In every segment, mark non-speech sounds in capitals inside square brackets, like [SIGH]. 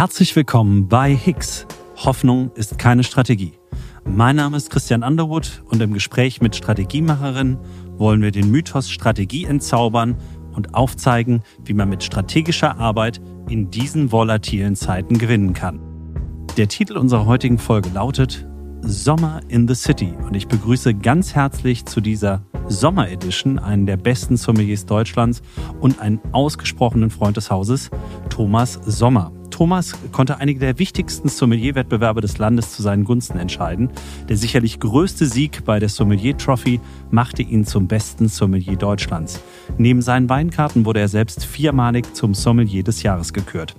Herzlich willkommen bei Hicks. Hoffnung ist keine Strategie. Mein Name ist Christian Underwood und im Gespräch mit Strategiemacherinnen wollen wir den Mythos Strategie entzaubern und aufzeigen, wie man mit strategischer Arbeit in diesen volatilen Zeiten gewinnen kann. Der Titel unserer heutigen Folge lautet Sommer in the City und ich begrüße ganz herzlich zu dieser Sommer Edition einen der besten Sommeliers Deutschlands und einen ausgesprochenen Freund des Hauses, Thomas Sommer. Thomas konnte einige der wichtigsten Sommelier-Wettbewerbe des Landes zu seinen Gunsten entscheiden. Der sicherlich größte Sieg bei der Sommelier Trophy machte ihn zum besten Sommelier Deutschlands. Neben seinen Weinkarten wurde er selbst viermalig zum Sommelier des Jahres gekürt.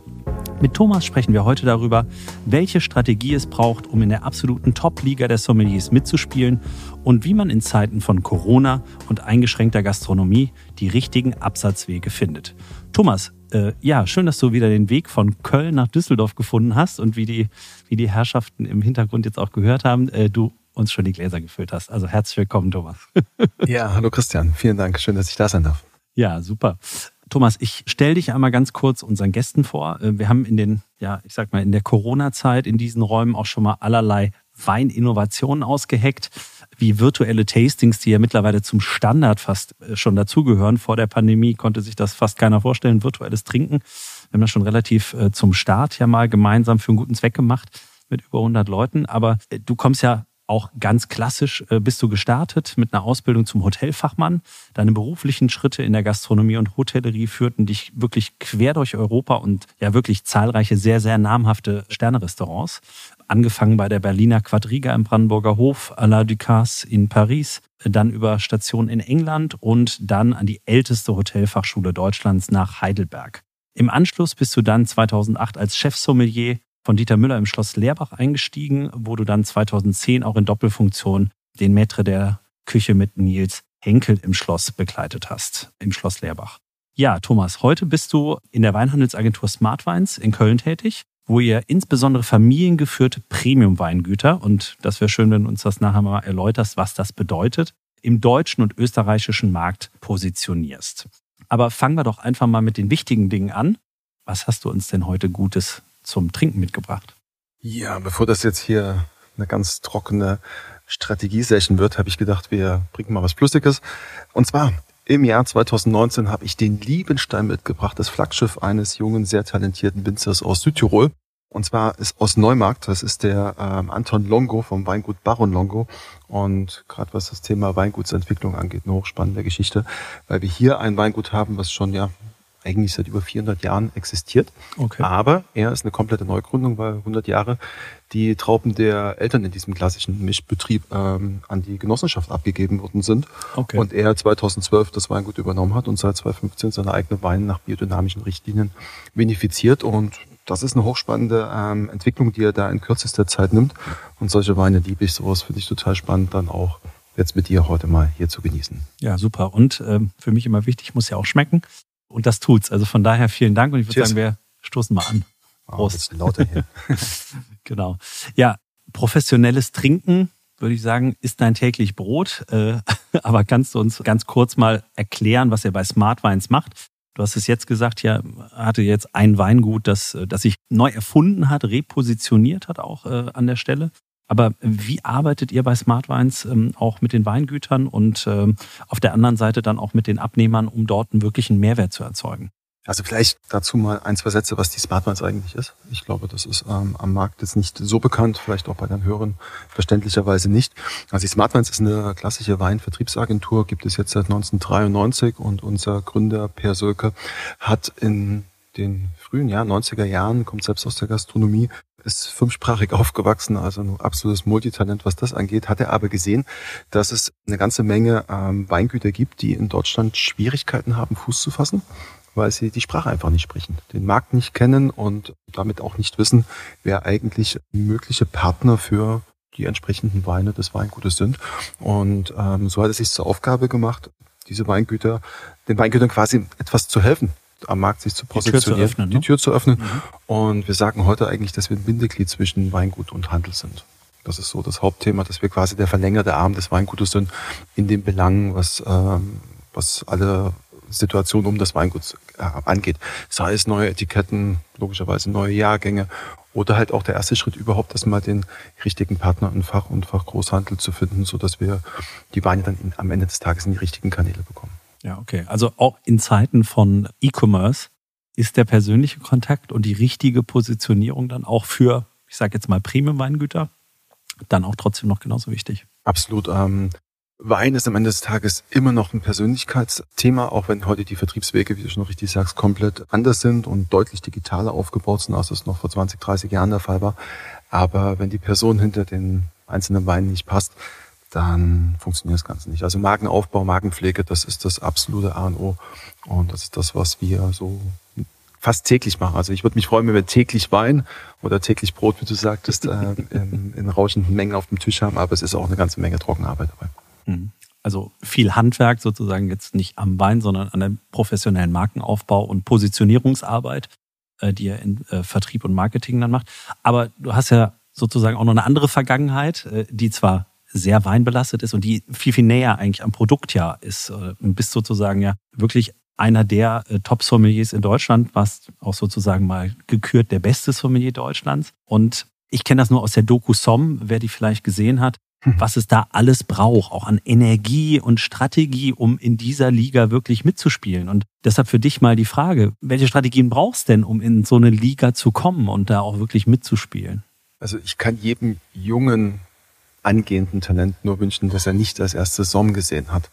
Mit Thomas sprechen wir heute darüber, welche Strategie es braucht, um in der absoluten Top-Liga der Sommeliers mitzuspielen und wie man in Zeiten von Corona und eingeschränkter Gastronomie die richtigen Absatzwege findet. Thomas, äh, ja, schön, dass du wieder den Weg von Köln nach Düsseldorf gefunden hast und wie die, wie die Herrschaften im Hintergrund jetzt auch gehört haben, äh, du uns schon die Gläser gefüllt hast. Also herzlich willkommen, Thomas. [LAUGHS] ja, hallo Christian. Vielen Dank. Schön, dass ich da sein darf. Ja, super. Thomas, ich stelle dich einmal ganz kurz unseren Gästen vor. Äh, wir haben in den, ja, ich sag mal, in der Corona-Zeit in diesen Räumen auch schon mal allerlei Weininnovationen ausgeheckt, wie virtuelle Tastings, die ja mittlerweile zum Standard fast äh, schon dazugehören. Vor der Pandemie konnte sich das fast keiner vorstellen, virtuelles Trinken. Wir haben das schon relativ äh, zum Start ja mal gemeinsam für einen guten Zweck gemacht mit über 100 Leuten. Aber du kommst ja auch ganz klassisch äh, bist du gestartet mit einer Ausbildung zum Hotelfachmann. Deine beruflichen Schritte in der Gastronomie und Hotellerie führten dich wirklich quer durch Europa und ja wirklich zahlreiche sehr, sehr namhafte Sternerestaurants. Angefangen bei der Berliner Quadriga im Brandenburger Hof, à la Ducasse in Paris, dann über Stationen in England und dann an die älteste Hotelfachschule Deutschlands nach Heidelberg. Im Anschluss bist du dann 2008 als Chefsommelier von Dieter Müller im Schloss Leerbach eingestiegen, wo du dann 2010 auch in Doppelfunktion den Maitre der Küche mit Nils Henkel im Schloss begleitet hast, im Schloss Leerbach. Ja, Thomas, heute bist du in der Weinhandelsagentur Smartweins in Köln tätig, wo ihr insbesondere familiengeführte Premium-Weingüter, und das wäre schön, wenn du uns das nachher mal erläuterst, was das bedeutet, im deutschen und österreichischen Markt positionierst. Aber fangen wir doch einfach mal mit den wichtigen Dingen an. Was hast du uns denn heute Gutes zum Trinken mitgebracht. Ja, bevor das jetzt hier eine ganz trockene Strategiesession wird, habe ich gedacht, wir bringen mal was Flüssiges. Und zwar im Jahr 2019 habe ich den Liebenstein mitgebracht, das Flaggschiff eines jungen, sehr talentierten Winzers aus Südtirol. Und zwar ist aus Neumarkt, das ist der ähm, Anton Longo vom Weingut Baron Longo. Und gerade was das Thema Weingutsentwicklung angeht, eine hochspannende Geschichte, weil wir hier ein Weingut haben, was schon ja eigentlich seit über 400 Jahren existiert. Okay. Aber er ist eine komplette Neugründung, weil 100 Jahre die Trauben der Eltern in diesem klassischen Mischbetrieb ähm, an die Genossenschaft abgegeben worden sind. Okay. Und er 2012 das Weingut übernommen hat und seit 2015 seine eigene Weine nach biodynamischen Richtlinien vinifiziert. Und das ist eine hochspannende ähm, Entwicklung, die er da in kürzester Zeit nimmt. Und solche Weine liebe ich. Sowas finde ich total spannend, dann auch jetzt mit dir heute mal hier zu genießen. Ja, super. Und ähm, für mich immer wichtig, muss ja auch schmecken. Und das tut's. Also von daher vielen Dank und ich würde sagen, wir stoßen mal an. Prost. Oh, lauter hier. genau. Ja, professionelles Trinken, würde ich sagen, ist dein täglich Brot. Äh, [LAUGHS] aber kannst du uns ganz kurz mal erklären, was ihr bei Smart Wines macht? Du hast es jetzt gesagt, ja, hatte jetzt ein Weingut, das, das sich neu erfunden hat, repositioniert hat auch äh, an der Stelle. Aber wie arbeitet ihr bei Smartwines ähm, auch mit den Weingütern und ähm, auf der anderen Seite dann auch mit den Abnehmern, um dort einen wirklichen Mehrwert zu erzeugen? Also vielleicht dazu mal ein, zwei Sätze, was die Smartwines eigentlich ist. Ich glaube, das ist ähm, am Markt jetzt nicht so bekannt, vielleicht auch bei den Hörern verständlicherweise nicht. Also die Smartwines ist eine klassische Weinvertriebsagentur, gibt es jetzt seit 1993 und unser Gründer Per Sölke hat in den frühen Jahren, 90er Jahren, kommt selbst aus der Gastronomie, ist fünfsprachig aufgewachsen, also ein absolutes Multitalent, was das angeht, hat er aber gesehen, dass es eine ganze Menge ähm, Weingüter gibt, die in Deutschland Schwierigkeiten haben, Fuß zu fassen, weil sie die Sprache einfach nicht sprechen, den Markt nicht kennen und damit auch nicht wissen, wer eigentlich mögliche Partner für die entsprechenden Weine des Weingutes sind. Und ähm, so hat es sich zur Aufgabe gemacht, diese Weingüter, den Weingütern quasi etwas zu helfen, am Markt sich zu positionieren, die Tür zu öffnen. Ne? Tür zu öffnen. Mhm. Und wir sagen heute eigentlich, dass wir ein Bindeglied zwischen Weingut und Handel sind. Das ist so das Hauptthema, dass wir quasi der verlängerte Arm des Weingutes sind in dem Belang, was, ähm, was alle Situation um das Weingut äh, angeht. Sei es neue Etiketten, logischerweise neue Jahrgänge oder halt auch der erste Schritt überhaupt erstmal den richtigen Partner im Fach- und Fachgroßhandel zu finden, so dass wir die Weine dann in, am Ende des Tages in die richtigen Kanäle bekommen. Ja, okay. Also auch in Zeiten von E-Commerce ist der persönliche Kontakt und die richtige Positionierung dann auch für, ich sage jetzt mal Premium-Weingüter, dann auch trotzdem noch genauso wichtig. Absolut. Ähm, Wein ist am Ende des Tages immer noch ein Persönlichkeitsthema, auch wenn heute die Vertriebswege, wie du schon richtig sagst, komplett anders sind und deutlich digitaler aufgebaut sind, als das noch vor 20, 30 Jahren der Fall war. Aber wenn die Person hinter den einzelnen Weinen nicht passt, dann funktioniert das Ganze nicht. Also Markenaufbau, Markenpflege, das ist das absolute A und O. Und das ist das, was wir so fast täglich machen. Also ich würde mich freuen, wenn wir täglich Wein oder täglich Brot, wie du sagtest, [LAUGHS] äh, in, in rauschenden Mengen auf dem Tisch haben. Aber es ist auch eine ganze Menge Trockenarbeit dabei. Mhm. Also viel Handwerk sozusagen jetzt nicht am Wein, sondern an dem professionellen Markenaufbau und Positionierungsarbeit, äh, die er in äh, Vertrieb und Marketing dann macht. Aber du hast ja sozusagen auch noch eine andere Vergangenheit, äh, die zwar sehr weinbelastet ist und die viel, viel näher eigentlich am Produkt ja ist. Und bist sozusagen ja wirklich einer der Top-Sommeliers in Deutschland, warst auch sozusagen mal gekürt der beste Sommelier Deutschlands. Und ich kenne das nur aus der Doku Somm, wer die vielleicht gesehen hat. Mhm. was es da alles braucht, auch an Energie und Strategie, um in dieser Liga wirklich mitzuspielen. Und deshalb für dich mal die Frage, welche Strategien brauchst du denn, um in so eine Liga zu kommen und da auch wirklich mitzuspielen? Also ich kann jedem jungen angehenden Talent nur wünschen, dass er nicht als erstes Som gesehen hat.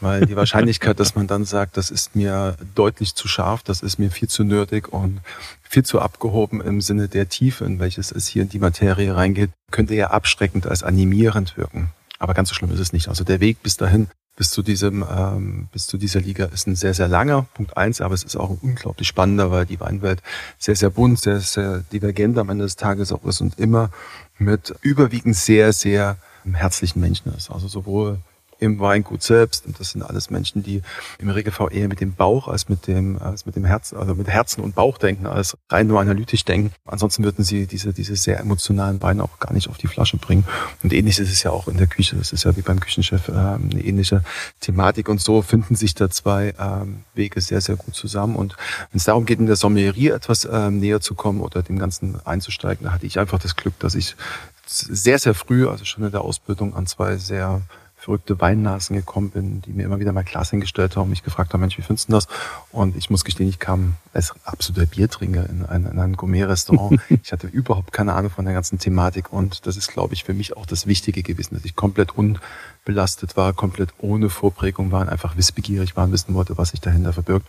Weil die Wahrscheinlichkeit, [LAUGHS] dass man dann sagt, das ist mir deutlich zu scharf, das ist mir viel zu nötig und viel zu abgehoben im Sinne der Tiefe, in welches es hier in die Materie reingeht, könnte ja abschreckend als animierend wirken. Aber ganz so schlimm ist es nicht. Also der Weg bis dahin bis zu diesem, ähm, bis zu dieser Liga ist ein sehr, sehr langer, Punkt eins, aber es ist auch unglaublich spannender, weil die Weinwelt sehr, sehr bunt, sehr, sehr divergent am Ende des Tages auch ist und immer mit überwiegend sehr, sehr herzlichen Menschen ist. Also sowohl im Weingut selbst. Und das sind alles Menschen, die im Regelfall eher mit dem Bauch als mit dem, als mit dem Herz, also mit Herzen und Bauch denken, als rein nur analytisch denken. Ansonsten würden sie diese, diese sehr emotionalen Weine auch gar nicht auf die Flasche bringen. Und ähnlich ist es ja auch in der Küche. Das ist ja wie beim Küchenchef äh, eine ähnliche Thematik. Und so finden sich da zwei ähm, Wege sehr, sehr gut zusammen. Und wenn es darum geht, in der Sommelerie etwas ähm, näher zu kommen oder dem Ganzen einzusteigen, da hatte ich einfach das Glück, dass ich sehr, sehr früh, also schon in der Ausbildung, an zwei sehr verrückte Weinnasen gekommen bin, die mir immer wieder mal Glas hingestellt haben und mich gefragt haben, Mensch, wie findest du das? Und ich muss gestehen, ich kam als absoluter Biertrinker in ein, in ein Gourmet-Restaurant. [LAUGHS] ich hatte überhaupt keine Ahnung von der ganzen Thematik und das ist, glaube ich, für mich auch das Wichtige gewesen, dass ich komplett unbelastet war, komplett ohne Vorprägung war und einfach wissbegierig war und wissen wollte, was sich dahinter verbirgt.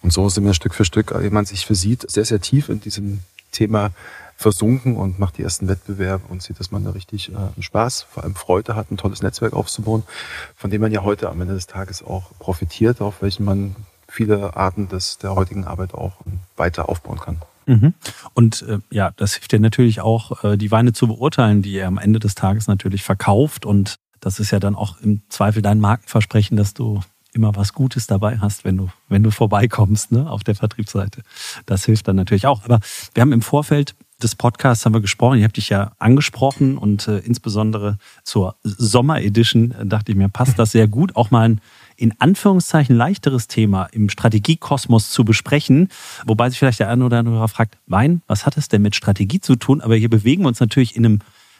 Und so sind wir Stück für Stück, wie man sich versieht, sehr, sehr tief in diesem Thema versunken und macht die ersten Wettbewerbe und sieht, dass man da richtig äh, Spaß, vor allem Freude hat, ein tolles Netzwerk aufzubauen, von dem man ja heute am Ende des Tages auch profitiert, auf welchen man viele Arten des, der heutigen Arbeit auch weiter aufbauen kann. Mhm. Und äh, ja, das hilft dir natürlich auch, äh, die Weine zu beurteilen, die ihr am Ende des Tages natürlich verkauft. Und das ist ja dann auch im Zweifel dein Markenversprechen, dass du immer was Gutes dabei hast, wenn du, wenn du vorbeikommst, ne, auf der Vertriebsseite. Das hilft dann natürlich auch. Aber wir haben im Vorfeld des Podcasts haben wir gesprochen. Ich habe dich ja angesprochen und äh, insbesondere zur Sommer-Edition äh, dachte ich mir, passt das sehr gut, auch mal ein in Anführungszeichen leichteres Thema im Strategiekosmos zu besprechen. Wobei sich vielleicht der eine oder andere fragt, Wein, was hat es denn mit Strategie zu tun? Aber hier bewegen wir uns natürlich in einem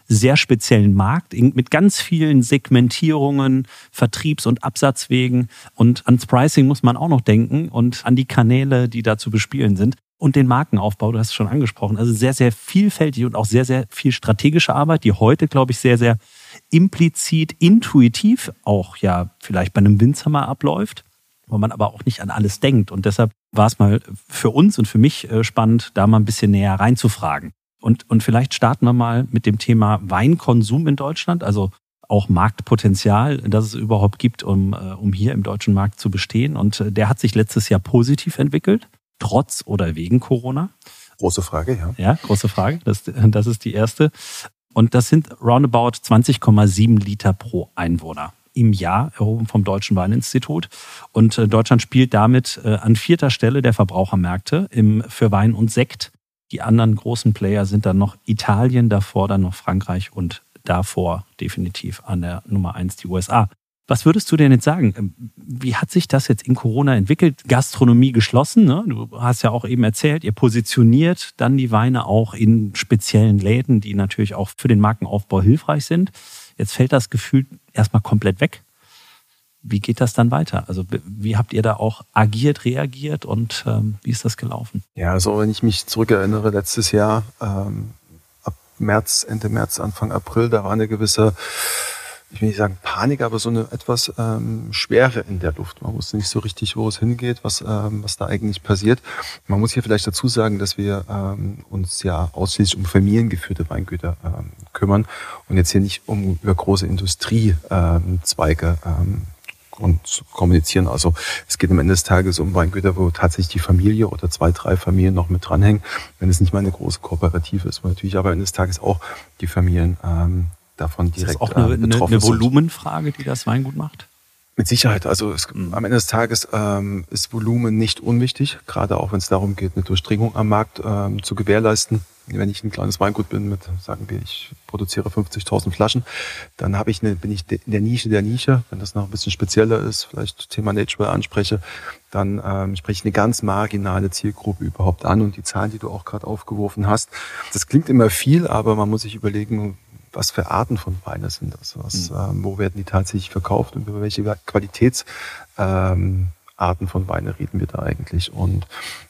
sehr speziellen Markt mit ganz vielen Segmentierungen, Vertriebs- und Absatzwegen. Und ans Pricing muss man auch noch denken und an die Kanäle, die da zu bespielen sind und den Markenaufbau, du hast es schon angesprochen. Also sehr, sehr vielfältig und auch sehr, sehr viel strategische Arbeit, die heute, glaube ich, sehr, sehr implizit, intuitiv auch ja vielleicht bei einem Winzer mal abläuft, wo man aber auch nicht an alles denkt. Und deshalb war es mal für uns und für mich äh, spannend, da mal ein bisschen näher reinzufragen. Und, und vielleicht starten wir mal mit dem Thema Weinkonsum in Deutschland, also auch Marktpotenzial, das es überhaupt gibt, um, äh, um hier im deutschen Markt zu bestehen. Und äh, der hat sich letztes Jahr positiv entwickelt trotz oder wegen Corona? Große Frage, ja. Ja, große Frage. Das, das ist die erste. Und das sind roundabout 20,7 Liter pro Einwohner im Jahr, erhoben vom Deutschen Weininstitut. Und äh, Deutschland spielt damit äh, an vierter Stelle der Verbrauchermärkte im, für Wein und Sekt. Die anderen großen Player sind dann noch Italien, davor dann noch Frankreich und davor definitiv an der Nummer eins die USA. Was würdest du denn jetzt sagen? Ähm, wie hat sich das jetzt in Corona entwickelt? Gastronomie geschlossen, ne? du hast ja auch eben erzählt, ihr positioniert dann die Weine auch in speziellen Läden, die natürlich auch für den Markenaufbau hilfreich sind. Jetzt fällt das Gefühl erstmal komplett weg. Wie geht das dann weiter? Also wie habt ihr da auch agiert, reagiert und ähm, wie ist das gelaufen? Ja, also wenn ich mich zurückerinnere, letztes Jahr, ähm, ab März, Ende März, Anfang April, da war eine gewisse ich will nicht sagen Panik, aber so eine etwas ähm, Schwere in der Luft. Man wusste nicht so richtig, wo es hingeht, was, ähm, was da eigentlich passiert. Man muss hier vielleicht dazu sagen, dass wir ähm, uns ja ausschließlich um familiengeführte Weingüter ähm, kümmern und jetzt hier nicht um über große Industriezweige ähm, und kommunizieren. Also es geht am Ende des Tages um Weingüter, wo tatsächlich die Familie oder zwei, drei Familien noch mit dranhängen, wenn es nicht mal eine große Kooperative ist, wo natürlich aber am Ende des Tages auch die Familien ähm, davon direkt ist das auch eine, äh, betroffen eine, eine Volumenfrage, die das Weingut macht? Mit Sicherheit. Also es, mhm. am Ende des Tages ähm, ist Volumen nicht unwichtig, gerade auch wenn es darum geht, eine Durchdringung am Markt ähm, zu gewährleisten. Wenn ich ein kleines Weingut bin mit, sagen wir, ich produziere 50.000 Flaschen, dann habe ich eine, bin ich in der Nische der Nische. Wenn das noch ein bisschen spezieller ist, vielleicht Thema Nature anspreche, dann ähm, spreche ich eine ganz marginale Zielgruppe überhaupt an und die Zahlen, die du auch gerade aufgeworfen hast. Das klingt immer viel, aber man muss sich überlegen, was für Arten von Weine sind das? Was, mhm. ähm, wo werden die tatsächlich verkauft und über welche Qualitätsarten ähm, von Weine reden wir da eigentlich? Und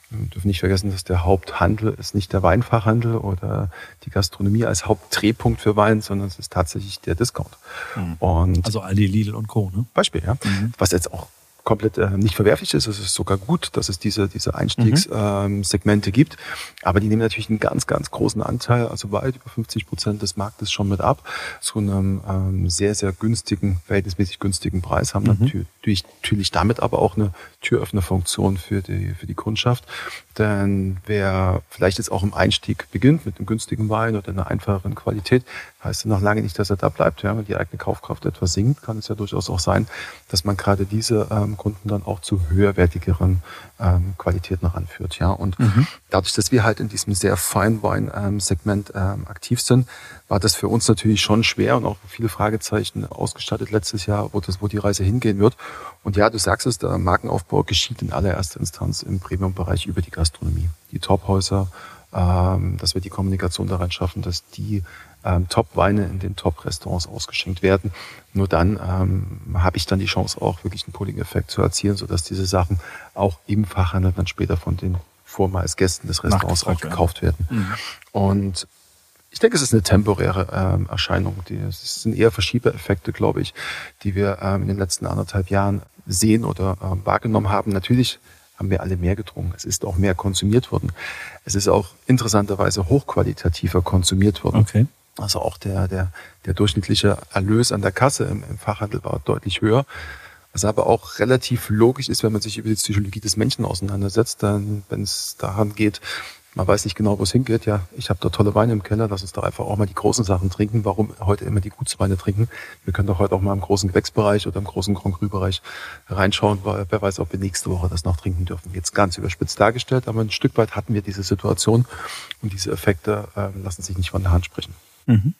wir dürfen nicht vergessen, dass der Haupthandel ist nicht der Weinfachhandel oder die Gastronomie als Hauptdrehpunkt für Wein, sondern es ist tatsächlich der Discount. Mhm. Und also Aldi, Lidl und Co. Ne? Beispiel, ja. Mhm. Was jetzt auch komplett äh, nicht verwerflich ist. Es ist sogar gut, dass es diese, diese Einstiegssegmente mhm. ähm, gibt. Aber die nehmen natürlich einen ganz, ganz großen Anteil, also weit über 50 Prozent des Marktes schon mit ab, zu einem ähm, sehr, sehr günstigen, verhältnismäßig günstigen Preis, haben mhm. natürlich, natürlich damit aber auch eine Türöffnerfunktion für die, für die Kundschaft. Denn wer vielleicht jetzt auch im Einstieg beginnt mit einem günstigen Wein oder einer einfacheren Qualität, heißt ja noch lange nicht, dass er da bleibt. Ja, wenn die eigene Kaufkraft etwas sinkt, kann es ja durchaus auch sein, dass man gerade diese ähm, Kunden dann auch zu höherwertigeren ähm, Qualitäten ranführt. Ja, und mhm. dadurch, dass wir halt in diesem sehr Fine Wine ähm, ähm, aktiv sind, war das für uns natürlich schon schwer und auch viele Fragezeichen ausgestattet letztes Jahr, wo das, wo die Reise hingehen wird. Und ja, du sagst es, der Markenaufbau geschieht in allererster Instanz im Premium-Bereich über die Gastronomie. Die Tophäuser, ähm, dass wir die Kommunikation daran schaffen, dass die ähm, Top-Weine in den Top-Restaurants ausgeschenkt werden. Nur dann ähm, habe ich dann die Chance, auch wirklich einen Pulling-Effekt zu erzielen, sodass diese Sachen auch im Fachhandel dann später von den vormals Gästen des Restaurants auch gekauft werden. Mhm. Und ich denke, es ist eine temporäre ähm, Erscheinung. Die, es sind eher Verschiebeeffekte, glaube ich, die wir ähm, in den letzten anderthalb Jahren sehen oder ähm, wahrgenommen haben. Natürlich haben wir alle mehr getrunken. Es ist auch mehr konsumiert worden. Es ist auch interessanterweise hochqualitativer konsumiert worden. Okay. Also auch der, der, der durchschnittliche Erlös an der Kasse im, im Fachhandel war deutlich höher. Was aber auch relativ logisch ist, wenn man sich über die Psychologie des Menschen auseinandersetzt, dann, wenn es daran geht, man weiß nicht genau, wo es hingeht. Ja, ich habe da tolle Weine im Keller. Lass uns doch einfach auch mal die großen Sachen trinken. Warum heute immer die Gutsweine trinken? Wir können doch heute auch mal im großen Gewächsbereich oder im großen Grand Cru-Bereich reinschauen. Wer weiß, ob wir nächste Woche das noch trinken dürfen. Jetzt ganz überspitzt dargestellt, aber ein Stück weit hatten wir diese Situation und diese Effekte äh, lassen sich nicht von der Hand sprechen. Mhm.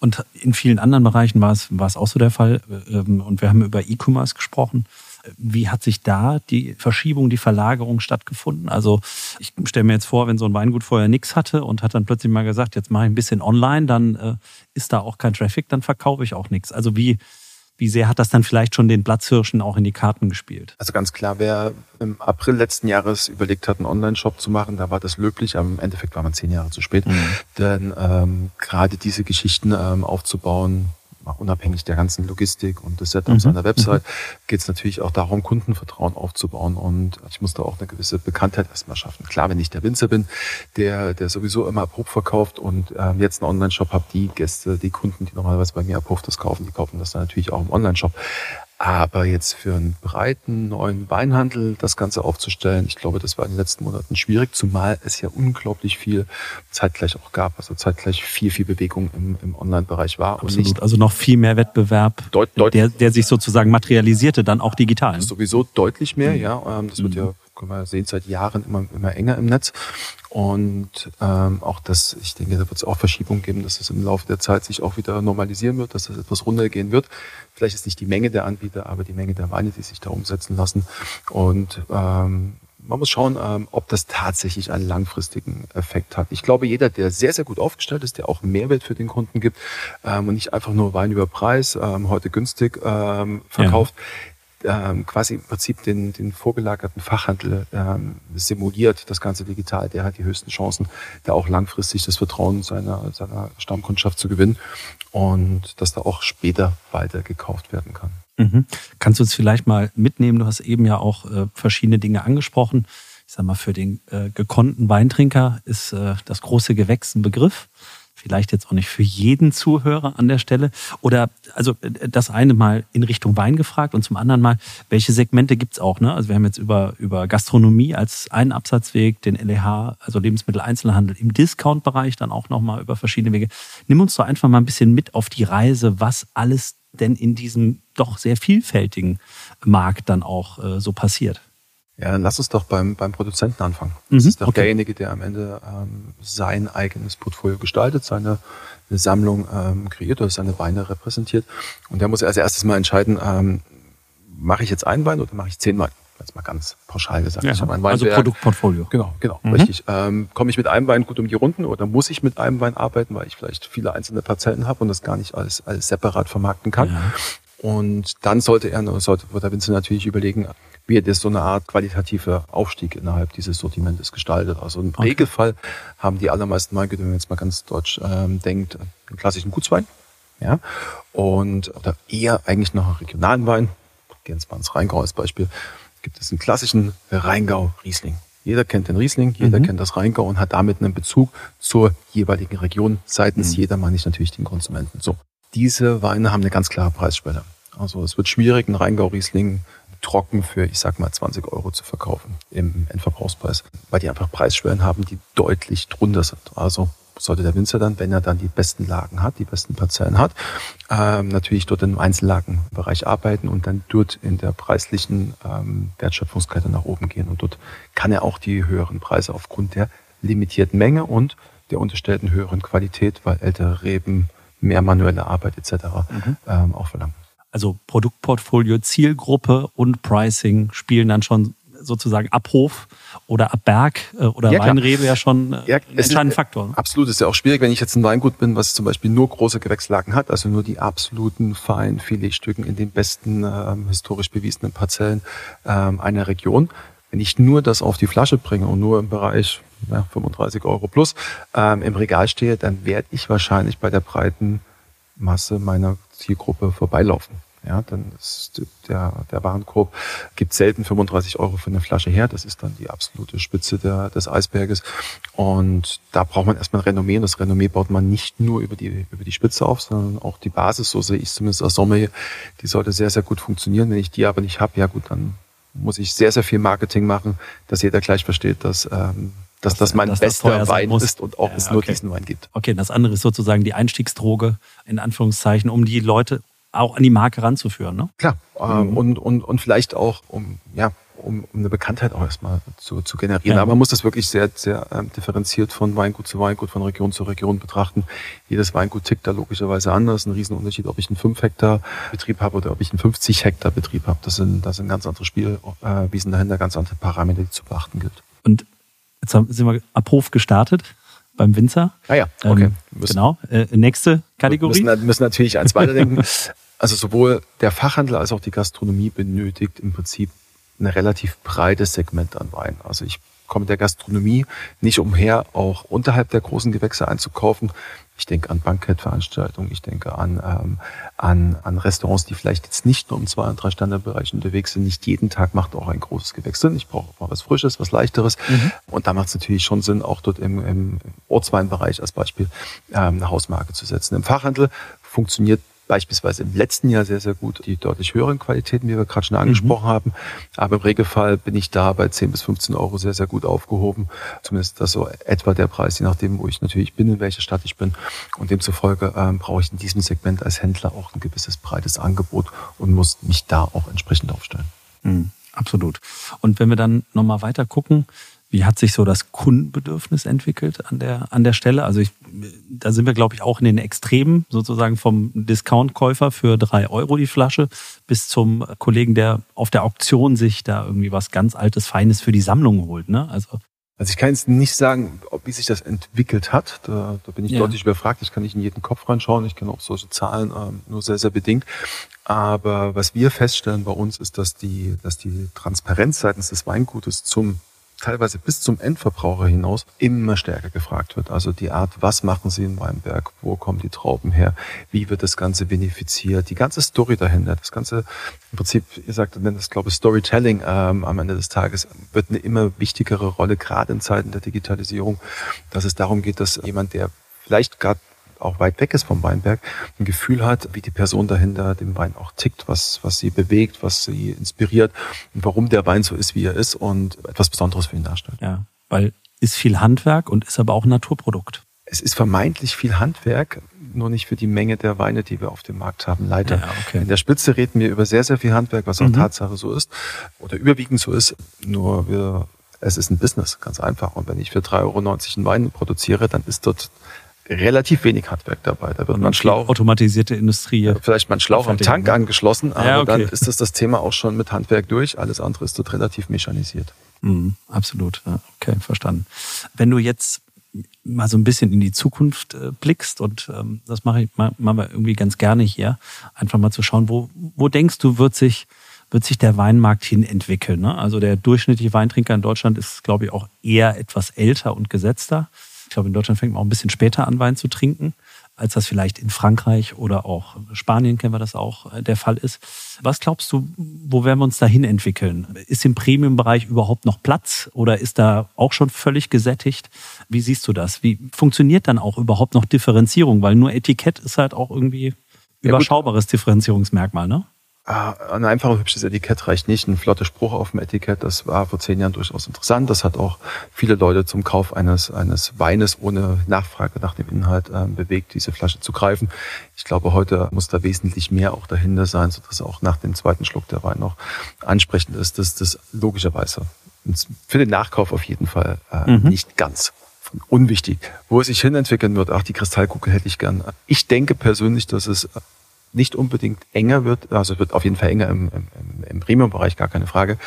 Und in vielen anderen Bereichen war es, war es auch so der Fall. Ähm, und wir haben über E-Commerce gesprochen. Wie hat sich da die Verschiebung, die Verlagerung stattgefunden? Also ich stelle mir jetzt vor, wenn so ein Weingut vorher nichts hatte und hat dann plötzlich mal gesagt, jetzt mache ich ein bisschen online, dann äh, ist da auch kein Traffic, dann verkaufe ich auch nichts. Also wie, wie sehr hat das dann vielleicht schon den Platzhirschen auch in die Karten gespielt? Also ganz klar, wer im April letzten Jahres überlegt hat, einen Online-Shop zu machen, da war das löblich, aber im Endeffekt war man zehn Jahre zu spät. Mhm. Denn ähm, gerade diese Geschichten ähm, aufzubauen, unabhängig der ganzen Logistik und des Setups mhm. einer Website, mhm. geht es natürlich auch darum, Kundenvertrauen aufzubauen. Und ich muss da auch eine gewisse Bekanntheit erstmal schaffen. Klar, wenn ich der Winzer bin, der, der sowieso immer Abhof verkauft und ähm, jetzt einen Online-Shop habe, die Gäste, die Kunden, die normalerweise bei mir Abhof das kaufen, die kaufen das dann natürlich auch im Online-Shop. Aber jetzt für einen breiten neuen Weinhandel das Ganze aufzustellen, ich glaube, das war in den letzten Monaten schwierig, zumal es ja unglaublich viel zeitgleich auch gab, also zeitgleich viel, viel Bewegung im, im Online-Bereich war. Absolut, also noch viel mehr Wettbewerb, deut, deut der, der sich sozusagen materialisierte, dann auch digital. Sowieso deutlich mehr, mhm. ja. Ähm, das wird ja können wir sehen seit Jahren immer, immer enger im Netz. Und ähm, auch das, ich denke, da wird es auch Verschiebungen geben, dass es im Laufe der Zeit sich auch wieder normalisieren wird, dass es etwas runtergehen wird. Vielleicht ist nicht die Menge der Anbieter, aber die Menge der Weine, die sich da umsetzen lassen. Und ähm, man muss schauen, ähm, ob das tatsächlich einen langfristigen Effekt hat. Ich glaube, jeder, der sehr, sehr gut aufgestellt ist, der auch Mehrwert für den Kunden gibt ähm, und nicht einfach nur Wein über Preis, ähm, heute günstig ähm, verkauft, ja. Ähm, quasi im Prinzip den, den vorgelagerten Fachhandel ähm, simuliert, das Ganze digital, der hat die höchsten Chancen, da auch langfristig das Vertrauen seiner, seiner Stammkundschaft zu gewinnen und dass da auch später weiter gekauft werden kann. Mhm. Kannst du uns vielleicht mal mitnehmen? Du hast eben ja auch äh, verschiedene Dinge angesprochen. Ich sag mal, für den äh, gekonnten Weintrinker ist äh, das große Gewächs ein Begriff. Vielleicht jetzt auch nicht für jeden Zuhörer an der Stelle. Oder also das eine mal in Richtung Wein gefragt und zum anderen mal, welche Segmente gibt's auch? Ne? Also wir haben jetzt über, über Gastronomie als einen Absatzweg, den LEH, also Lebensmitteleinzelhandel im Discount-Bereich, dann auch nochmal über verschiedene Wege. Nimm uns doch einfach mal ein bisschen mit auf die Reise, was alles denn in diesem doch sehr vielfältigen Markt dann auch äh, so passiert. Ja, dann lass uns doch beim, beim Produzenten anfangen. Das mhm, ist doch okay. derjenige, der am Ende ähm, sein eigenes Portfolio gestaltet, seine eine Sammlung ähm, kreiert oder seine Weine repräsentiert. Und der muss als erstes mal entscheiden, ähm, mache ich jetzt einen Wein oder mache ich zehn Weine? Jetzt mal ganz pauschal gesagt. Ja, ich ein also Produktportfolio. Genau, genau, mhm. richtig. Ähm, Komme ich mit einem Wein gut um die Runden oder muss ich mit einem Wein arbeiten, weil ich vielleicht viele einzelne Parzellen habe und das gar nicht alles, alles separat vermarkten kann. Ja. Und dann sollte er, sollte der Winzer natürlich überlegen, wie das so eine Art qualitative Aufstieg innerhalb dieses Sortimentes gestaltet. Also im okay. Regelfall haben die allermeisten Weingüter, wenn man jetzt mal ganz deutsch ähm, denkt, einen klassischen Gutswein. Ja, und oder eher eigentlich noch einen regionalen Wein. Gehen wir mal ins Rheingau als Beispiel gibt es einen klassischen Rheingau-Riesling. Jeder kennt den Riesling, jeder mhm. kennt das Rheingau und hat damit einen Bezug zur jeweiligen Region, seitens mhm. jeder meine ich natürlich den Konsumenten. So. Diese Weine haben eine ganz klare Preisschwelle. Also es wird schwierig, einen Rheingau-Riesling trocken für, ich sag mal, 20 Euro zu verkaufen im Endverbrauchspreis, weil die einfach Preisschwellen haben, die deutlich drunter sind. Also sollte der Winzer dann, wenn er dann die besten Lagen hat, die besten Parzellen hat, ähm, natürlich dort im Einzellagenbereich arbeiten und dann dort in der preislichen ähm, Wertschöpfungskette nach oben gehen. Und dort kann er auch die höheren Preise aufgrund der limitierten Menge und der unterstellten höheren Qualität, weil ältere Reben, mehr manuelle Arbeit etc. Mhm. Ähm, auch verlangen. Also Produktportfolio, Zielgruppe und Pricing spielen dann schon sozusagen ab Hof oder ab Berg äh, oder ja, Weinrebe ja schon äh, ja, ein entscheidender Faktor. Ne? Absolut, ist ja auch schwierig, wenn ich jetzt ein Weingut bin, was zum Beispiel nur große Gewächslagen hat, also nur die absoluten feinen Filetstücken in den besten ähm, historisch bewiesenen Parzellen ähm, einer Region. Wenn ich nur das auf die Flasche bringe und nur im Bereich ja, 35 Euro plus ähm, im Regal stehe, dann werde ich wahrscheinlich bei der breiten Masse meiner Zielgruppe vorbeilaufen. Ja, dann ist der, der Warenkorb gibt selten 35 Euro für eine Flasche her. Das ist dann die absolute Spitze der, des Eisberges. Und da braucht man erstmal ein Renommee. Und das Renommee baut man nicht nur über die, über die Spitze auf, sondern auch die Basis, so sehe ich zumindest als Sommelier, die sollte sehr, sehr gut funktionieren. Wenn ich die aber nicht habe, ja gut, dann muss ich sehr, sehr viel Marketing machen, dass jeder gleich versteht, dass ähm, dass das mein dass bester das Wein ist und auch ja, es nur okay. diesen Wein gibt. Okay, das andere ist sozusagen die Einstiegsdroge, in Anführungszeichen, um die Leute auch an die Marke ranzuführen. Ne? Klar. Ähm, mhm. und, und, und vielleicht auch, um, ja, um, um eine Bekanntheit auch erstmal zu, zu generieren. Ja. Aber man muss das wirklich sehr, sehr ähm, differenziert von Weingut zu Weingut, von Region zu Region betrachten. Jedes Weingut tickt da logischerweise anders. Ein Riesenunterschied, ob ich einen 5 Hektar Betrieb habe oder ob ich einen 50 Hektar Betrieb habe. Das sind, das sind ganz andere Spielwiesen äh, dahinter, ganz andere Parameter, die zu beachten gilt. Und jetzt sind wir ab Hof gestartet beim Winzer. Ah ja, okay. Ähm, genau. Äh, nächste Kategorie. Wir müssen, müssen natürlich eins weiterdenken. Also sowohl der Fachhandel als auch die Gastronomie benötigt im Prinzip ein relativ breites Segment an Wein. Also ich komme der Gastronomie nicht umher, auch unterhalb der großen Gewächse einzukaufen. Ich denke an Bankettveranstaltungen, ich denke an, ähm, an, an Restaurants, die vielleicht jetzt nicht nur im Zwei- und Drei-Sterne-Bereich unterwegs sind. Nicht jeden Tag macht auch ein großes Gewächs Sinn. Ich brauche mal was Frisches, was Leichteres. Mhm. Und da macht es natürlich schon Sinn, auch dort im, im Ortsweinbereich als Beispiel ähm, eine Hausmarke zu setzen. Im Fachhandel funktioniert beispielsweise im letzten Jahr sehr, sehr gut die deutlich höheren Qualitäten, wie wir gerade schon angesprochen mhm. haben. Aber im Regelfall bin ich da bei 10 bis 15 Euro sehr, sehr gut aufgehoben. Zumindest das so etwa der Preis, je nachdem, wo ich natürlich bin, in welcher Stadt ich bin. Und demzufolge ähm, brauche ich in diesem Segment als Händler auch ein gewisses breites Angebot und muss mich da auch entsprechend aufstellen. Mhm. Absolut. Und wenn wir dann nochmal weiter gucken, wie hat sich so das Kundenbedürfnis entwickelt an der, an der Stelle? Also ich, da sind wir, glaube ich, auch in den Extremen, sozusagen vom Discount-Käufer für drei Euro die Flasche bis zum Kollegen, der auf der Auktion sich da irgendwie was ganz Altes, Feines für die Sammlung holt. Ne? Also also ich kann jetzt nicht sagen, ob wie sich das entwickelt hat. Da, da bin ich ja. deutlich überfragt. Ich kann nicht in jeden Kopf reinschauen. Ich kenne auch solche Zahlen ähm, nur sehr, sehr bedingt. Aber was wir feststellen bei uns ist, dass die, dass die Transparenz seitens des Weingutes zum teilweise bis zum Endverbraucher hinaus immer stärker gefragt wird. Also die Art, was machen Sie in Weinberg, wo kommen die Trauben her, wie wird das Ganze benefiziert, die ganze Story dahinter, das ganze im Prinzip, ihr sagt, nennt das glaube ich Storytelling ähm, am Ende des Tages, wird eine immer wichtigere Rolle, gerade in Zeiten der Digitalisierung, dass es darum geht, dass jemand, der vielleicht gerade auch weit weg ist vom Weinberg, ein Gefühl hat, wie die Person dahinter dem Wein auch tickt, was, was sie bewegt, was sie inspiriert und warum der Wein so ist, wie er ist und etwas Besonderes für ihn darstellt. Ja, weil ist viel Handwerk und ist aber auch ein Naturprodukt. Es ist vermeintlich viel Handwerk, nur nicht für die Menge der Weine, die wir auf dem Markt haben, leider. Ja, okay. In der Spitze reden wir über sehr, sehr viel Handwerk, was auch mhm. Tatsache so ist oder überwiegend so ist. Nur wir, es ist ein Business, ganz einfach. Und wenn ich für 3,90 Euro einen Wein produziere, dann ist dort relativ wenig Handwerk dabei. Da wird man Schlauch. Automatisierte Industrie. Vielleicht mal ein Schlauch am Tank ne? angeschlossen, aber ja, okay. dann ist das das Thema auch schon mit Handwerk durch. Alles andere ist dort relativ mechanisiert. Mhm, absolut. Ja, okay, verstanden. Wenn du jetzt mal so ein bisschen in die Zukunft äh, blickst und ähm, das mache ich mal, machen wir irgendwie ganz gerne hier, einfach mal zu schauen, wo, wo denkst du, wird sich wird sich der Weinmarkt hin entwickeln? Ne? Also der durchschnittliche Weintrinker in Deutschland ist, glaube ich, auch eher etwas älter und gesetzter. Ich glaube, in Deutschland fängt man auch ein bisschen später an, Wein zu trinken, als das vielleicht in Frankreich oder auch Spanien kennen wir das auch äh, der Fall ist. Was glaubst du, wo werden wir uns dahin entwickeln? Ist im Premium-Bereich überhaupt noch Platz oder ist da auch schon völlig gesättigt? Wie siehst du das? Wie funktioniert dann auch überhaupt noch Differenzierung? Weil nur Etikett ist halt auch irgendwie überschaubares Differenzierungsmerkmal, ne? Ah, ein einfaches hübsches Etikett reicht nicht. Ein flotter Spruch auf dem Etikett, das war vor zehn Jahren durchaus interessant. Das hat auch viele Leute zum Kauf eines, eines Weines ohne Nachfrage nach dem Inhalt äh, bewegt, diese Flasche zu greifen. Ich glaube, heute muss da wesentlich mehr auch dahinter sein, sodass auch nach dem zweiten Schluck der Wein noch ansprechend ist. dass das logischerweise für den Nachkauf auf jeden Fall äh, mhm. nicht ganz unwichtig. Wo es sich hinentwickeln wird, ach, die Kristallkugel hätte ich gern. Ich denke persönlich, dass es nicht unbedingt enger wird, also es wird auf jeden Fall enger im, im, im Premium-Bereich, gar keine Frage.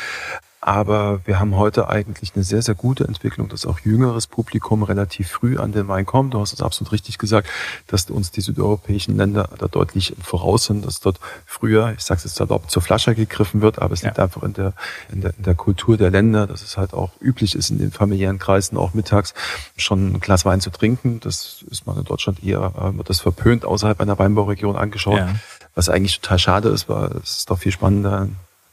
Aber wir haben heute eigentlich eine sehr, sehr gute Entwicklung, dass auch jüngeres Publikum relativ früh an den Wein kommt. Du hast es absolut richtig gesagt, dass uns die südeuropäischen Länder da deutlich voraus sind, dass dort früher, ich sage es jetzt salopp, zur Flasche gegriffen wird, aber es ja. liegt einfach in der, in, der, in der Kultur der Länder, dass es halt auch üblich ist, in den familiären Kreisen auch mittags schon ein Glas Wein zu trinken. Das ist man in Deutschland eher, äh, wird das verpönt außerhalb einer Weinbauregion angeschaut. Ja. Was eigentlich total schade ist, weil es ist doch viel spannender,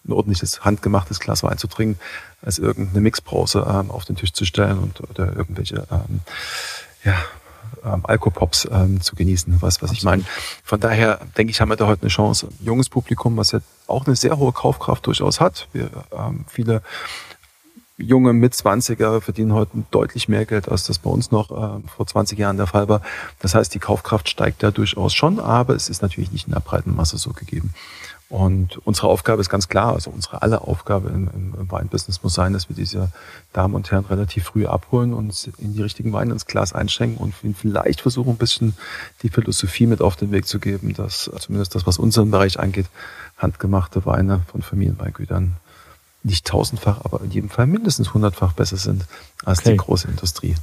ein ordentliches handgemachtes Glas Wein zu trinken, als irgendeine Mixbrause ähm, auf den Tisch zu stellen und oder irgendwelche ähm, ja, ähm, Alkopops ähm, zu genießen, was, was ich meine. Von daher denke ich, haben wir da heute eine Chance. Ein junges Publikum, was ja auch eine sehr hohe Kaufkraft durchaus hat. Wir ähm, viele junge Mitzwanziger verdienen heute deutlich mehr Geld, als das bei uns noch äh, vor 20 Jahren der Fall war. Das heißt, die Kaufkraft steigt da durchaus schon, aber es ist natürlich nicht in der breiten Masse so gegeben. Und unsere Aufgabe ist ganz klar, also unsere alle Aufgabe im, im Weinbusiness muss sein, dass wir diese Damen und Herren relativ früh abholen und in die richtigen Weine ins Glas einschenken und vielleicht versuchen, ein bisschen die Philosophie mit auf den Weg zu geben, dass zumindest das, was unseren Bereich angeht, handgemachte Weine von Familienweingütern nicht tausendfach, aber in jedem Fall mindestens hundertfach besser sind als okay. die große Industrie.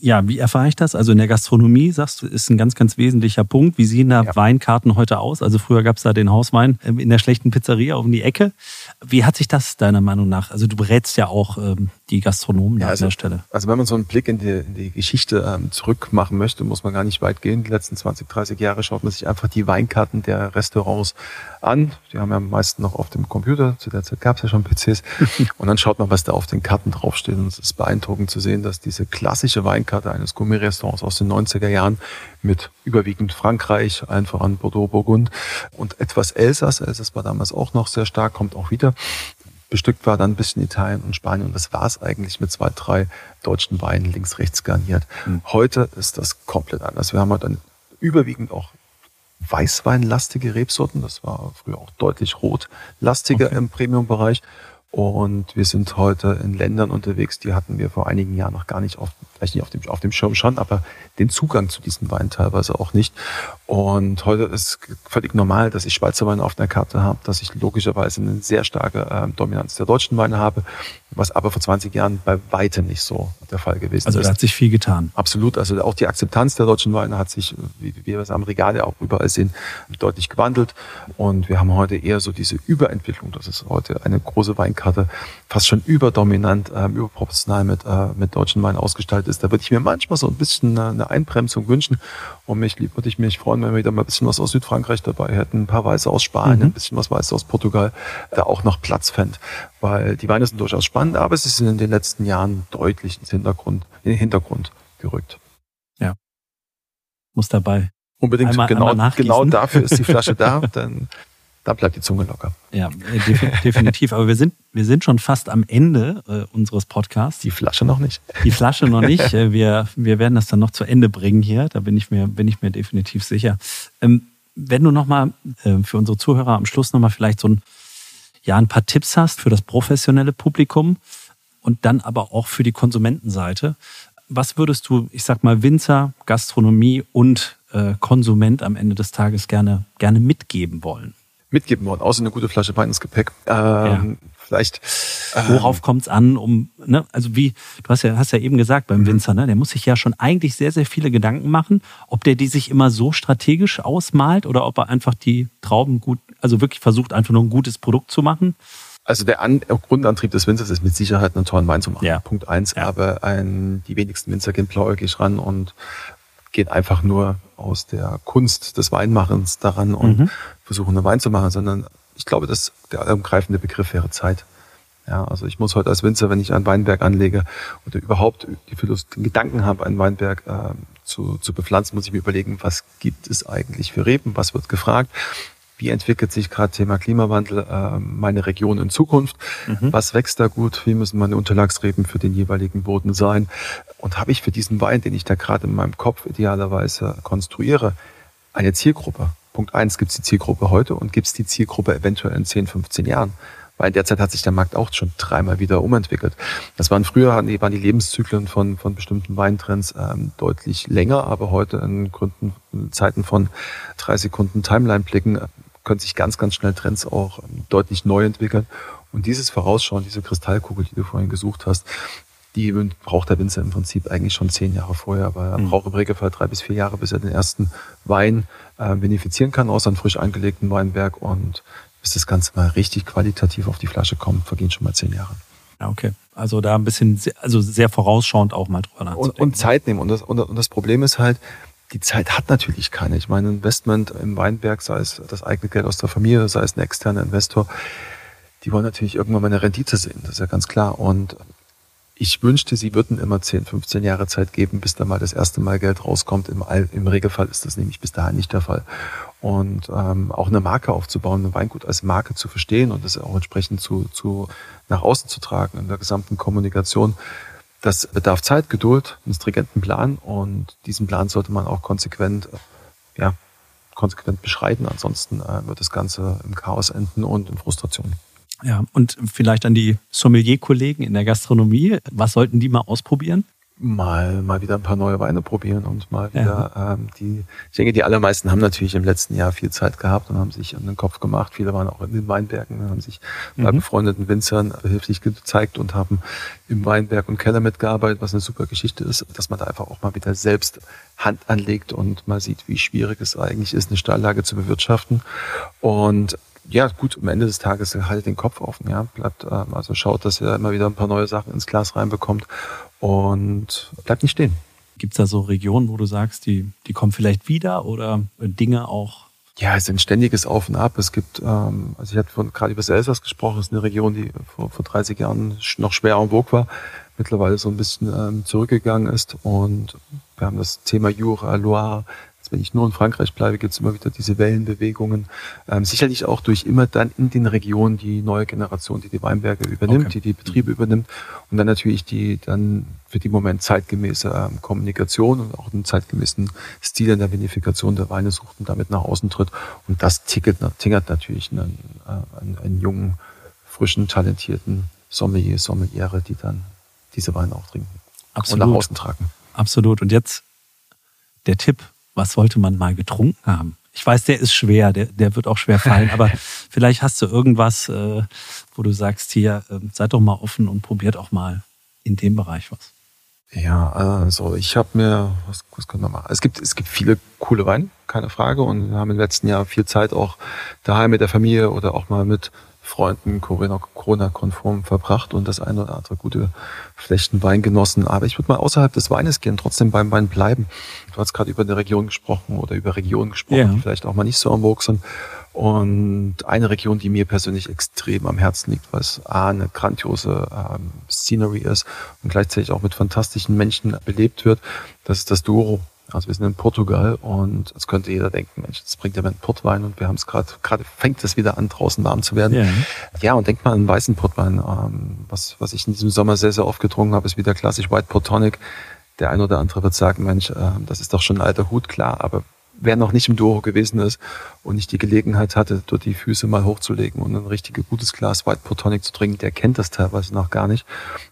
Ja, wie erfahre ich das? Also in der Gastronomie, sagst du, ist ein ganz, ganz wesentlicher Punkt. Wie sehen da ja. Weinkarten heute aus? Also früher gab es da den Hauswein ähm, in der schlechten Pizzeria um die Ecke. Wie hat sich das deiner Meinung nach? Also du berätst ja auch ähm, die Gastronomen ja, also, an der Stelle. Also wenn man so einen Blick in die, in die Geschichte ähm, zurück machen möchte, muss man gar nicht weit gehen. Die letzten 20, 30 Jahre schaut man sich einfach die Weinkarten der Restaurants an. Die haben ja am meisten noch auf dem Computer. Zu der Zeit gab es ja schon PCs. [LAUGHS] und dann schaut man, was da auf den Karten draufsteht. Und es ist beeindruckend zu sehen, dass diese klassische Weinkarte eines Gourmet-Restaurants aus den 90er Jahren mit überwiegend Frankreich, allen voran Bordeaux, Burgund und etwas Elsass. Elsass war damals auch noch sehr stark, kommt auch wieder. Bestückt war dann ein bisschen Italien und Spanien und das war es eigentlich mit zwei, drei deutschen Weinen links, rechts garniert. Mhm. Heute ist das komplett anders. Wir haben heute überwiegend auch weißweinlastige Rebsorten. Das war früher auch deutlich rotlastiger okay. im Premium-Bereich. Und wir sind heute in Ländern unterwegs, die hatten wir vor einigen Jahren noch gar nicht auf, vielleicht nicht auf dem, auf dem Schirm schon, aber den Zugang zu diesem Wein teilweise auch nicht. Und heute ist völlig normal, dass ich Schweizer Weine auf der Karte habe, dass ich logischerweise eine sehr starke äh, Dominanz der deutschen Weine habe, was aber vor 20 Jahren bei weitem nicht so der Fall gewesen also, ist. Also da hat sich viel getan. Absolut. Also auch die Akzeptanz der deutschen Weine hat sich, wie, wir es am Regal ja auch überall sehen, deutlich gewandelt. Und wir haben heute eher so diese Überentwicklung. Das ist heute eine große Weinkarte, fast schon überdominant, äh, überproportional mit, äh, mit deutschen Weinen ausgestaltet ist. Da würde ich mir manchmal so ein bisschen eine Einbremsung wünschen. Und mich würde ich mich freuen, wenn wir wieder mal ein bisschen was aus Südfrankreich dabei hätten, ein paar Weiße aus Spanien, mhm. ein bisschen was Weiße aus Portugal, da auch noch Platz fände. Weil die Weine sind durchaus spannend, aber sie sind in den letzten Jahren deutlich ins Hintergrund, in den Hintergrund gerückt. Ja. Muss dabei. Unbedingt, einmal, genau, einmal genau dafür ist die Flasche da, [LAUGHS] denn da bleibt die Zunge locker. Ja, äh, [LAUGHS] definitiv. Aber wir sind, wir sind schon fast am Ende äh, unseres Podcasts. Die Flasche noch nicht. Die Flasche noch nicht. [LAUGHS] Äh, wir, wir werden das dann noch zu Ende bringen hier. Da bin ich mir, bin ich mir definitiv sicher. Ähm, wenn du nochmal äh, für unsere Zuhörer am Schluss nochmal vielleicht so ein, ja, ein paar Tipps hast für das professionelle Publikum und dann aber auch für die Konsumentenseite. Was würdest du, ich sag mal, Winzer, Gastronomie und äh, Konsument am Ende des Tages gerne, gerne mitgeben wollen? Mitgeben worden, außer eine gute Flasche Wein ins Gepäck. Ähm, ja. Vielleicht. Ähm, Worauf kommt es an, um, ne, also wie, du hast ja, hast ja eben gesagt beim mhm. Winzer, ne, der muss sich ja schon eigentlich sehr, sehr viele Gedanken machen, ob der die sich immer so strategisch ausmalt oder ob er einfach die Trauben gut, also wirklich versucht, einfach nur ein gutes Produkt zu machen. Also der An Grundantrieb des Winzers ist mit Sicherheit einen tollen Wein zu machen. Ja. Punkt eins. Ja. Aber ein, die wenigsten Winzer gehen blauäugig ran und gehen einfach nur aus der Kunst des Weinmachens daran und mhm. Versuchen, einen Wein zu machen, sondern ich glaube, dass der umgreifende Begriff wäre Zeit. Ja, also ich muss heute als Winzer, wenn ich ein Weinberg anlege oder überhaupt die den Gedanken habe, ein Weinberg äh, zu, zu bepflanzen, muss ich mir überlegen, was gibt es eigentlich für Reben, was wird gefragt, wie entwickelt sich gerade Thema Klimawandel äh, meine Region in Zukunft, mhm. was wächst da gut, wie müssen meine Unterlagsreben für den jeweiligen Boden sein und habe ich für diesen Wein, den ich da gerade in meinem Kopf idealerweise konstruiere, eine Zielgruppe. Punkt eins, gibt es die Zielgruppe heute und gibt es die Zielgruppe eventuell in 10, 15 Jahren? Weil in der Zeit hat sich der Markt auch schon dreimal wieder umentwickelt. Das waren früher waren die Lebenszyklen von, von bestimmten Weintrends ähm, deutlich länger, aber heute in Gründen, in Zeiten von drei Sekunden Timeline-Blicken können sich ganz, ganz schnell Trends auch ähm, deutlich neu entwickeln. Und dieses Vorausschauen, diese Kristallkugel, die du vorhin gesucht hast, die braucht der Winzer im Prinzip eigentlich schon zehn Jahre vorher, weil er mhm. braucht im Regelfall drei bis vier Jahre, bis er den ersten Wein äh, benefizieren kann aus einem frisch eingelegten Weinberg und bis das Ganze mal richtig qualitativ auf die Flasche kommt, vergehen schon mal zehn Jahre. Ja, okay. Also da ein bisschen, also sehr vorausschauend auch mal drüber nachzudenken. Und, und Zeit nehmen. Und das, und, und das Problem ist halt, die Zeit hat natürlich keine. Ich meine, Investment im Weinberg, sei es das eigene Geld aus der Familie, sei es ein externer Investor, die wollen natürlich irgendwann mal eine Rendite sehen. Das ist ja ganz klar. Und ich wünschte, sie würden immer 10, 15 Jahre Zeit geben, bis da mal das erste Mal Geld rauskommt. Im, Im Regelfall ist das nämlich bis dahin nicht der Fall. Und ähm, auch eine Marke aufzubauen, ein Weingut als Marke zu verstehen und das auch entsprechend zu, zu nach außen zu tragen in der gesamten Kommunikation, das bedarf Zeit, Geduld, einen stringenten Plan und diesen Plan sollte man auch konsequent, ja, konsequent beschreiten. Ansonsten äh, wird das Ganze im Chaos enden und in Frustration. Ja, und vielleicht an die Sommelier-Kollegen in der Gastronomie. Was sollten die mal ausprobieren? mal, mal wieder ein paar neue Weine probieren und mal wieder ja. ähm, die, ich denke, die allermeisten haben natürlich im letzten Jahr viel Zeit gehabt und haben sich an den Kopf gemacht. Viele waren auch in den Weinbergen, haben sich mhm. bei befreundeten Winzern behilflich gezeigt und haben im Weinberg und Keller mitgearbeitet, was eine super Geschichte ist, dass man da einfach auch mal wieder selbst Hand anlegt und mal sieht, wie schwierig es eigentlich ist, eine Stalllage zu bewirtschaften. Und ja, gut, am Ende des Tages haltet den Kopf offen, ja, bleibt, ähm, also schaut, dass ihr immer wieder ein paar neue Sachen ins Glas reinbekommt und bleibt nicht stehen. Gibt es da so Regionen, wo du sagst, die, die kommen vielleicht wieder oder Dinge auch? Ja, es ist ein ständiges Auf und Ab. Es gibt, ähm, also ich hatte von, gerade über das Elsass gesprochen, es ist eine Region, die vor, vor 30 Jahren noch schwer en vogue war, mittlerweile so ein bisschen ähm, zurückgegangen ist. Und wir haben das Thema Jura, Loire, wenn ich nur in Frankreich bleibe, gibt es immer wieder diese Wellenbewegungen. Ähm, sicherlich auch durch immer dann in den Regionen die neue Generation, die die Weinberge übernimmt, okay. die die Betriebe übernimmt und dann natürlich die dann für die Moment zeitgemäße ähm, Kommunikation und auch einen zeitgemäßen Stil in der Vinifikation der Weine sucht und damit nach außen tritt. Und das tickelt, tingert natürlich einen, äh, einen, einen jungen frischen, talentierten Sommelier, Sommeliere, die dann diese Weine auch trinken Absolut. und nach außen tragen. Absolut. Und jetzt der Tipp, was sollte man mal getrunken haben? Ich weiß, der ist schwer, der, der wird auch schwer fallen, aber [LAUGHS] vielleicht hast du irgendwas, äh, wo du sagst, hier, äh, seid doch mal offen und probiert auch mal in dem Bereich was. Ja, also ich habe mir, was, was können wir machen? Es gibt, es gibt viele coole Weine, keine Frage. Und wir haben im letzten Jahr viel Zeit auch daheim mit der Familie oder auch mal mit Freunden Corona-konform verbracht und das eine oder andere gute Flechten Wein genossen. Aber ich würde mal außerhalb des Weines gehen, trotzdem beim Wein bleiben. Du hast gerade über eine Region gesprochen oder über Regionen gesprochen, ja. die vielleicht auch mal nicht so am Vogue sind. Und eine Region, die mir persönlich extrem am Herzen liegt, weil es A, eine grandiose ähm, Scenery ist und gleichzeitig auch mit fantastischen Menschen belebt wird, das ist das Douro. Also wir sind in Portugal und es könnte jeder denken, Mensch, das bringt ja mit Portwein und wir haben es gerade, gerade fängt es wieder an, draußen warm zu werden. Ja, ja und denkt mal an weißen Portwein. Ähm, was, was ich in diesem Sommer sehr, sehr oft getrunken habe, ist wieder klassisch White Port Tonic. Der ein oder andere wird sagen, Mensch, äh, das ist doch schon ein alter Hut, klar, aber wer noch nicht im Douro gewesen ist und nicht die Gelegenheit hatte, dort die Füße mal hochzulegen und ein richtig gutes Glas White Protonic zu trinken, der kennt das teilweise noch gar nicht.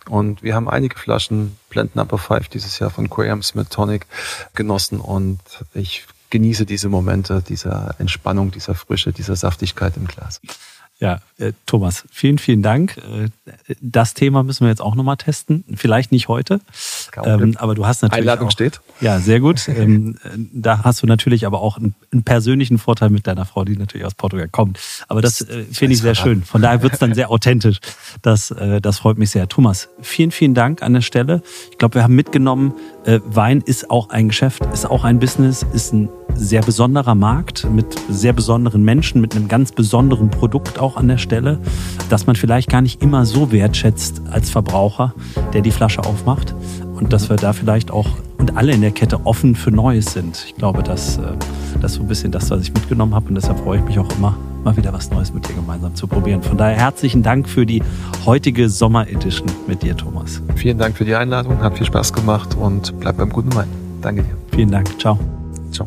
Und wir haben einige Flaschen Blend Number 5 dieses Jahr von Graham Smith Tonic genossen und ich genieße diese Momente dieser Entspannung, dieser Frische, dieser Saftigkeit im Glas. Ja, äh, Thomas, vielen, vielen Dank. Äh, das Thema müssen wir jetzt auch nochmal testen. Vielleicht nicht heute, ähm, aber du hast natürlich. Einladung auch, steht. Ja, sehr gut. ähm, da hast du natürlich aber auch einen, einen, persönlichen Vorteil mit deiner Frau, die natürlich aus Portugal kommt. Aber das äh, finde ich sehr schön. Von daher wird es dann sehr authentisch. Das, äh, das freut mich sehr. Thomas, vielen, vielen Dank an der Stelle. Ich glaube, wir haben mitgenommen, äh, Wein ist auch ein Geschäft, ist auch ein Business, ist ein sehr besonderer Markt mit sehr besonderen Menschen, mit einem ganz besonderen Produkt auch an der Stelle, das man vielleicht gar nicht immer so wertschätzt als Verbraucher, der die Flasche aufmacht. Und dass wir da vielleicht auch und alle in der Kette offen für Neues sind. Ich glaube, das, äh, das ist so ein bisschen das, was ich mitgenommen habe. Und deshalb freue ich mich auch immer, mal wieder was Neues mit dir gemeinsam zu probieren. Von daher herzlichen Dank für die heutige Sommer-Edition mit dir, Thomas. Vielen Dank für die Einladung, hat viel Spaß gemacht und bleib beim guten Wein. Danke dir. Vielen Dank. Ciao. Ciao.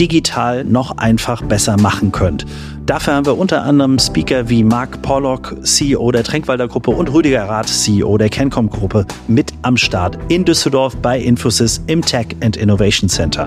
digital noch einfach besser machen könnt. Dafür haben wir unter anderem Speaker wie Mark Pollock, CEO der Tränkwalder Gruppe und Rüdiger Rath, CEO der Kencom Gruppe mit am Start in Düsseldorf bei Infosys im Tech and Innovation Center.